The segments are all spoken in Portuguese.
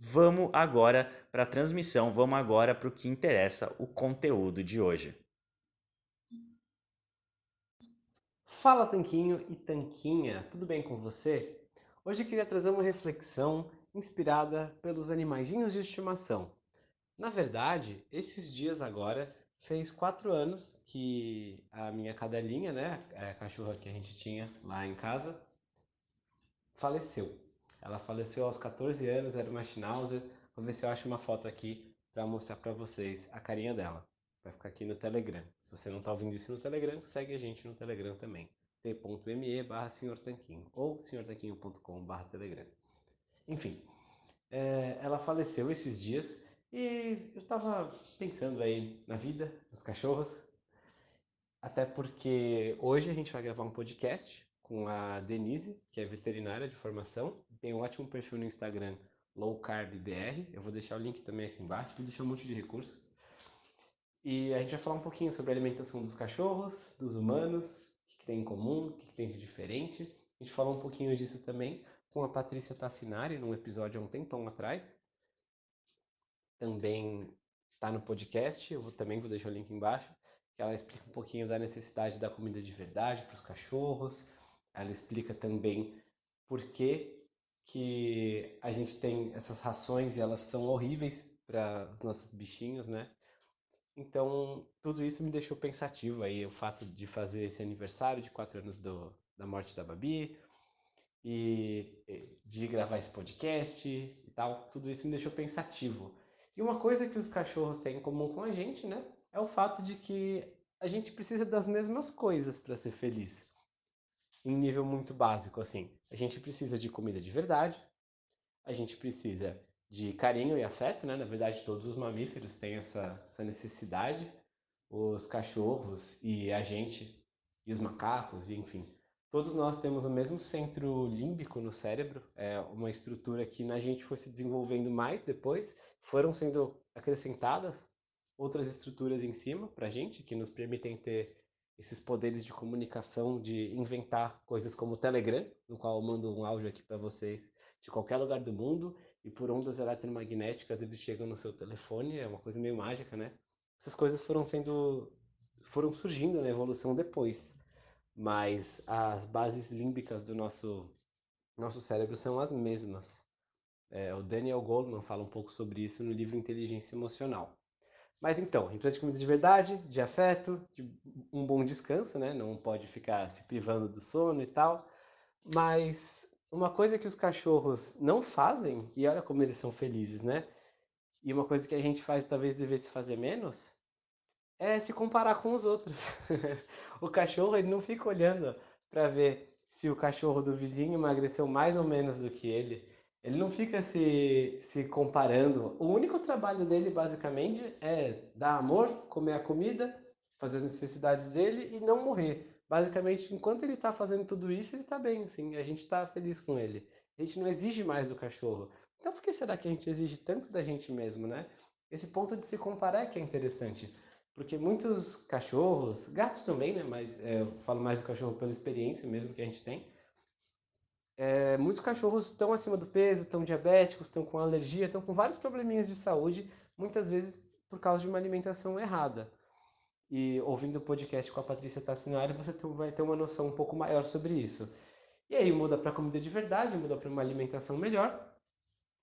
Vamos agora para a transmissão, vamos agora para o que interessa, o conteúdo de hoje. Fala Tanquinho e Tanquinha, tudo bem com você? Hoje eu queria trazer uma reflexão inspirada pelos animaizinhos de estimação. Na verdade, esses dias agora fez quatro anos que a minha cadelinha, né, a cachorra que a gente tinha lá em casa, faleceu. Ela faleceu aos 14 anos, era uma Schnauzer. Vou ver se eu acho uma foto aqui para mostrar para vocês a carinha dela. Vai ficar aqui no Telegram. Se você não está ouvindo isso no Telegram, segue a gente no Telegram também. t.me barra ou senhortanquinho.com barra Telegram. Enfim, é, ela faleceu esses dias e eu estava pensando aí na vida, nos cachorros, até porque hoje a gente vai gravar um podcast com a Denise, que é veterinária de formação, tem um ótimo perfil no Instagram, Low Carb BR. Eu vou deixar o link também aqui embaixo, vou deixar um monte de recursos. E a gente vai falar um pouquinho sobre a alimentação dos cachorros, dos humanos, o que, tem em comum, o que, tem de diferente. A gente falou um pouquinho disso também com a Patrícia Tassinari, num episódio há um tempão atrás. Também está no podcast, eu vou, também vou deixar o link embaixo, que ela explica um pouquinho da necessidade da comida de verdade para os cachorros, ela explica também por que, que a gente tem essas rações e elas são horríveis para os nossos bichinhos, né? Então, tudo isso me deixou pensativo aí, o fato de fazer esse aniversário de quatro anos do, da morte da Babi e de gravar esse podcast e tal, tudo isso me deixou pensativo. E uma coisa que os cachorros têm em comum com a gente, né, é o fato de que a gente precisa das mesmas coisas para ser feliz em nível muito básico, assim. A gente precisa de comida de verdade, a gente precisa de carinho e afeto, né? Na verdade, todos os mamíferos têm essa, essa necessidade. Os cachorros e a gente, e os macacos, e enfim. Todos nós temos o mesmo centro límbico no cérebro, é uma estrutura que na gente foi se desenvolvendo mais depois, foram sendo acrescentadas outras estruturas em cima para a gente, que nos permitem ter esses poderes de comunicação, de inventar coisas como o Telegram, no qual eu mando um áudio aqui para vocês de qualquer lugar do mundo e por ondas eletromagnéticas eles chegam no seu telefone, é uma coisa meio mágica, né? Essas coisas foram sendo foram surgindo na evolução depois, mas as bases límbicas do nosso nosso cérebro são as mesmas. É, o Daniel Goldman fala um pouco sobre isso no livro Inteligência Emocional. Mas então, a gente precisa de comida de verdade, de afeto, de um bom descanso, né? Não pode ficar se privando do sono e tal. Mas uma coisa que os cachorros não fazem, e olha como eles são felizes, né? E uma coisa que a gente faz talvez devesse fazer menos, é se comparar com os outros. o cachorro, ele não fica olhando para ver se o cachorro do vizinho emagreceu mais ou menos do que ele. Ele não fica se, se comparando. O único trabalho dele, basicamente, é dar amor, comer a comida, fazer as necessidades dele e não morrer. Basicamente, enquanto ele está fazendo tudo isso, ele está bem, assim, a gente está feliz com ele. A gente não exige mais do cachorro. Então, por que será que a gente exige tanto da gente mesmo, né? Esse ponto de se comparar é que é interessante. Porque muitos cachorros, gatos também, né? Mas é, eu falo mais do cachorro pela experiência mesmo que a gente tem. É, muitos cachorros estão acima do peso, estão diabéticos, estão com alergia, estão com vários probleminhas de saúde, muitas vezes por causa de uma alimentação errada. E ouvindo o podcast com a Patrícia Tassinari, você vai ter uma noção um pouco maior sobre isso. E aí muda para comida de verdade, muda para uma alimentação melhor,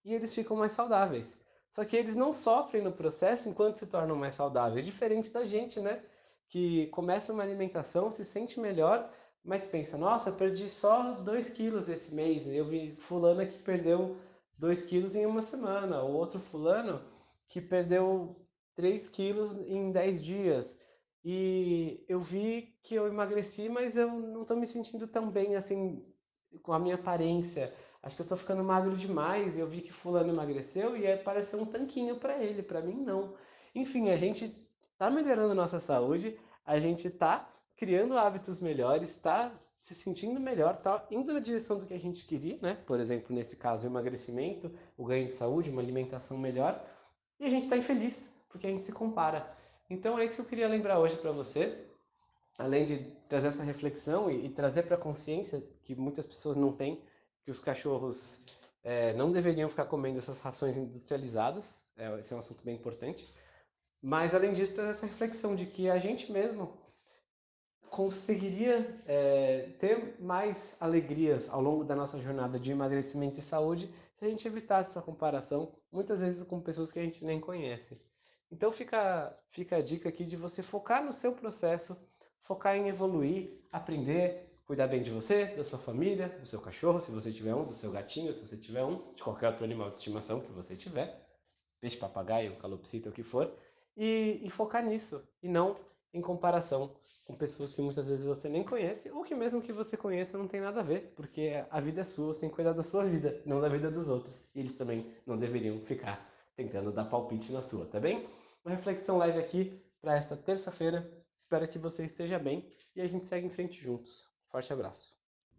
e eles ficam mais saudáveis. Só que eles não sofrem no processo enquanto se tornam mais saudáveis, diferente da gente, né? Que começa uma alimentação, se sente melhor, mas pensa, nossa, eu perdi só 2 quilos esse mês. Eu vi fulano que perdeu 2 quilos em uma semana, o outro fulano que perdeu 3 quilos em 10 dias. E eu vi que eu emagreci, mas eu não estou me sentindo tão bem assim com a minha aparência acho que eu tô ficando magro demais eu vi que fulano emagreceu e pareceu um tanquinho para ele, para mim não. Enfim, a gente tá melhorando nossa saúde, a gente tá criando hábitos melhores, tá se sentindo melhor, tá indo na direção do que a gente queria, né? Por exemplo, nesse caso, o emagrecimento, o ganho de saúde, uma alimentação melhor, e a gente tá infeliz porque a gente se compara. Então é isso que eu queria lembrar hoje para você, além de trazer essa reflexão e, e trazer para consciência que muitas pessoas não têm que os cachorros é, não deveriam ficar comendo essas rações industrializadas. É, esse é um assunto bem importante. Mas, além disso, tem essa reflexão de que a gente mesmo conseguiria é, ter mais alegrias ao longo da nossa jornada de emagrecimento e saúde se a gente evitasse essa comparação, muitas vezes com pessoas que a gente nem conhece. Então fica, fica a dica aqui de você focar no seu processo, focar em evoluir, aprender, cuidar bem de você, da sua família, do seu cachorro, se você tiver um, do seu gatinho, se você tiver um, de qualquer outro animal de estimação que você tiver, peixe, papagaio, calopsita, o que for, e, e focar nisso, e não em comparação com pessoas que muitas vezes você nem conhece, ou que mesmo que você conheça não tem nada a ver, porque a vida é sua, você tem que cuidar da sua vida, não da vida dos outros. E eles também não deveriam ficar tentando dar palpite na sua, tá bem? Uma reflexão live aqui para esta terça-feira. Espero que você esteja bem e a gente segue em frente juntos. Forte abraço.